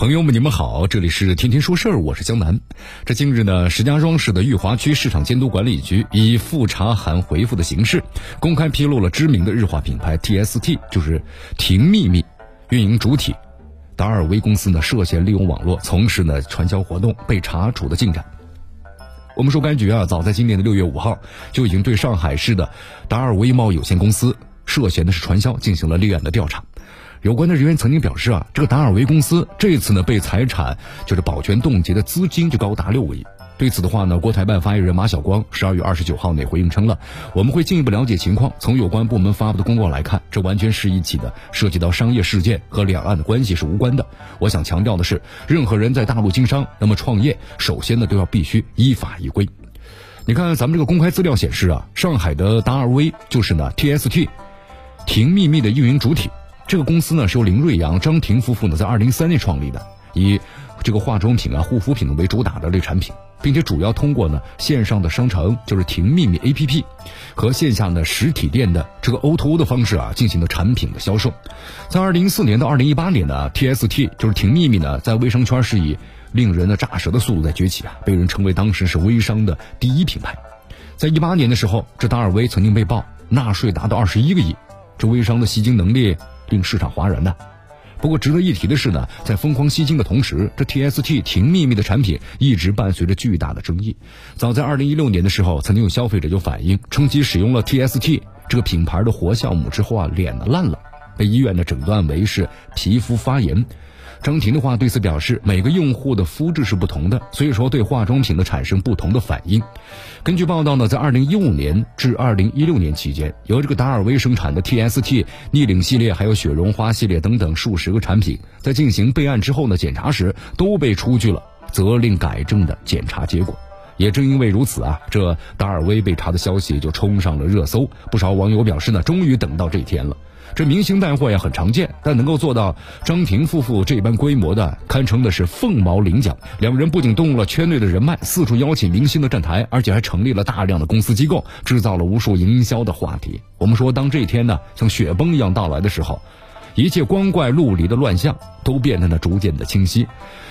朋友们，你们好，这里是天天说事儿，我是江南。这近日呢，石家庄市的裕华区市场监督管理局以复查函回复的形式，公开披露了知名的日化品牌 TST，就是婷秘密运营主体达尔威公司呢涉嫌利用网络从事呢传销活动被查处的进展。我们说，该局啊，早在今年的六月五号就已经对上海市的达尔威贸易有限公司涉嫌的是传销进行了立案的调查。有关的人员曾经表示啊，这个达尔威公司这次呢被财产就是保全冻结的资金就高达六个亿。对此的话呢，国台办发言人马晓光十二月二十九号内回应称了，我们会进一步了解情况。从有关部门发布的公告来看，这完全是一起的，涉及到商业事件和两岸的关系是无关的。我想强调的是，任何人在大陆经商，那么创业，首先呢都要必须依法依规。你看咱们这个公开资料显示啊，上海的达尔威就是呢 TST，停秘密的运营主体。这个公司呢是由林瑞阳、张婷夫妇呢在二零一三年创立的，以这个化妆品啊、护肤品为主打的这产品，并且主要通过呢线上的商城，就是婷秘密 APP，和线下的实体店的这个 O2O 的方式啊进行的产品的销售。在二零一四年到二零一八年呢，TST 就是婷秘密呢在微商圈是以令人的炸舌的速度在崛起啊，被人称为当时是微商的第一品牌。在一八年的时候，这达尔威曾经被曝纳税达到二十一个亿，这微商的吸金能力。令市场哗然的。不过值得一提的是呢，在疯狂吸金的同时，这 TST 停秘密的产品一直伴随着巨大的争议。早在二零一六年的时候，曾经有消费者就反映称其使用了 TST 这个品牌的活酵母之后啊，脸呢烂了，被医院呢诊断为是皮肤发炎。张婷的话对此表示，每个用户的肤质是不同的，所以说对化妆品的产生不同的反应。根据报道呢，在二零一五年至二零一六年期间，由这个达尔威生产的 TST 逆岭系列还有雪绒花系列等等数十个产品，在进行备案之后呢，检查时都被出具了责令改正的检查结果。也正因为如此啊，这达尔威被查的消息就冲上了热搜。不少网友表示呢，终于等到这一天了。这明星带货呀很常见，但能够做到张庭夫妇这般规模的，堪称的是凤毛麟角。两人不仅动用了圈内的人脉，四处邀请明星的站台，而且还成立了大量的公司机构，制造了无数营销的话题。我们说，当这一天呢像雪崩一样到来的时候，一切光怪陆离的乱象都变得呢逐渐的清晰。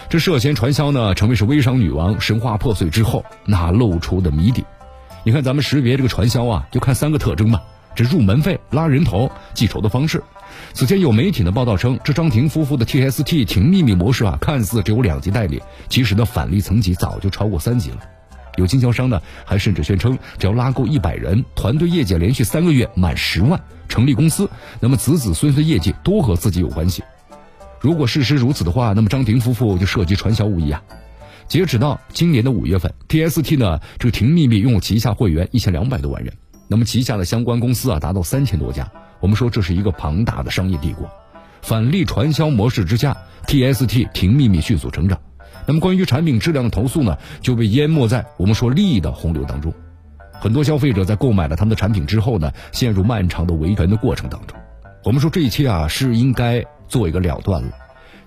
这涉嫌传销呢，成为是微商女王神话破碎之后那露出的谜底。你看，咱们识别这个传销啊，就看三个特征吧。这入门费、拉人头、计酬的方式。此前有媒体的报道称，这张婷夫妇的 TST 婷秘密模式啊，看似只有两级代理，其实呢返利层级早就超过三级了。有经销商呢还甚至宣称，只要拉够一百人，团队业绩连续三个月满十万，成立公司，那么子子孙孙业绩都和自己有关系。如果事实如此的话，那么张婷夫妇就涉及传销无疑啊。截止到今年的五月份，TST 呢这个婷秘密拥有旗下会员一千两百多万人。那么旗下的相关公司啊达到三千多家，我们说这是一个庞大的商业帝国。反利传销模式之下，TST 婷秘密迅速成长。那么关于产品质量的投诉呢，就被淹没在我们说利益的洪流当中。很多消费者在购买了他们的产品之后呢，陷入漫长的维权的过程当中。我们说这一切啊是应该做一个了断了。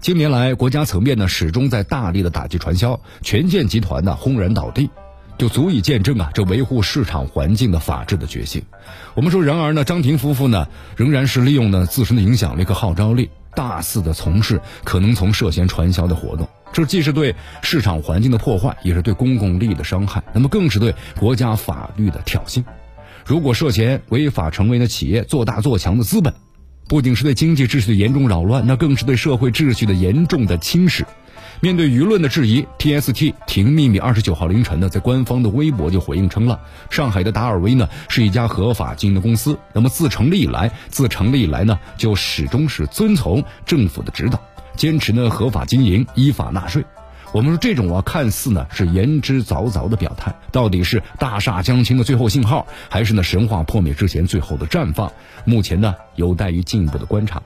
近年来，国家层面呢始终在大力的打击传销，权健集团呢轰然倒地。就足以见证啊，这维护市场环境的法治的决心。我们说，然而呢，张婷夫妇呢，仍然是利用呢自身的影响力和号召力，大肆的从事可能从涉嫌传销的活动。这既是对市场环境的破坏，也是对公共利益的伤害，那么更是对国家法律的挑衅。如果涉嫌违法成为了企业做大做强的资本，不仅是对经济秩序的严重扰乱，那更是对社会秩序的严重的侵蚀。面对舆论的质疑，TST 停秘密二十九号凌晨呢，在官方的微博就回应称了，上海的达尔威呢是一家合法经营的公司，那么自成立以来，自成立以来呢，就始终是遵从政府的指导，坚持呢合法经营，依法纳税。我们说这种啊，看似呢是言之凿凿的表态，到底是大厦将倾的最后信号，还是呢神话破灭之前最后的绽放？目前呢有待于进一步的观察。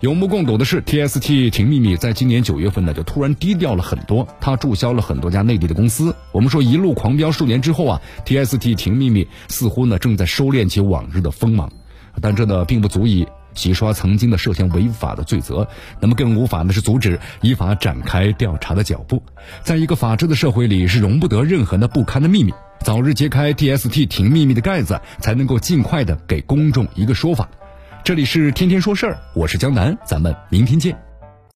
有目共睹的是，TST 婷秘密在今年九月份呢就突然低调了很多，他注销了很多家内地的公司。我们说一路狂飙数年之后啊，TST 婷秘密似乎呢正在收敛起往日的锋芒，但这呢并不足以洗刷曾经的涉嫌违法的罪责，那么更无法呢是阻止依法展开调查的脚步。在一个法治的社会里，是容不得任何的不堪的秘密。早日揭开 TST 停秘密的盖子，才能够尽快的给公众一个说法。这里是天天说事儿，我是江南，咱们明天见。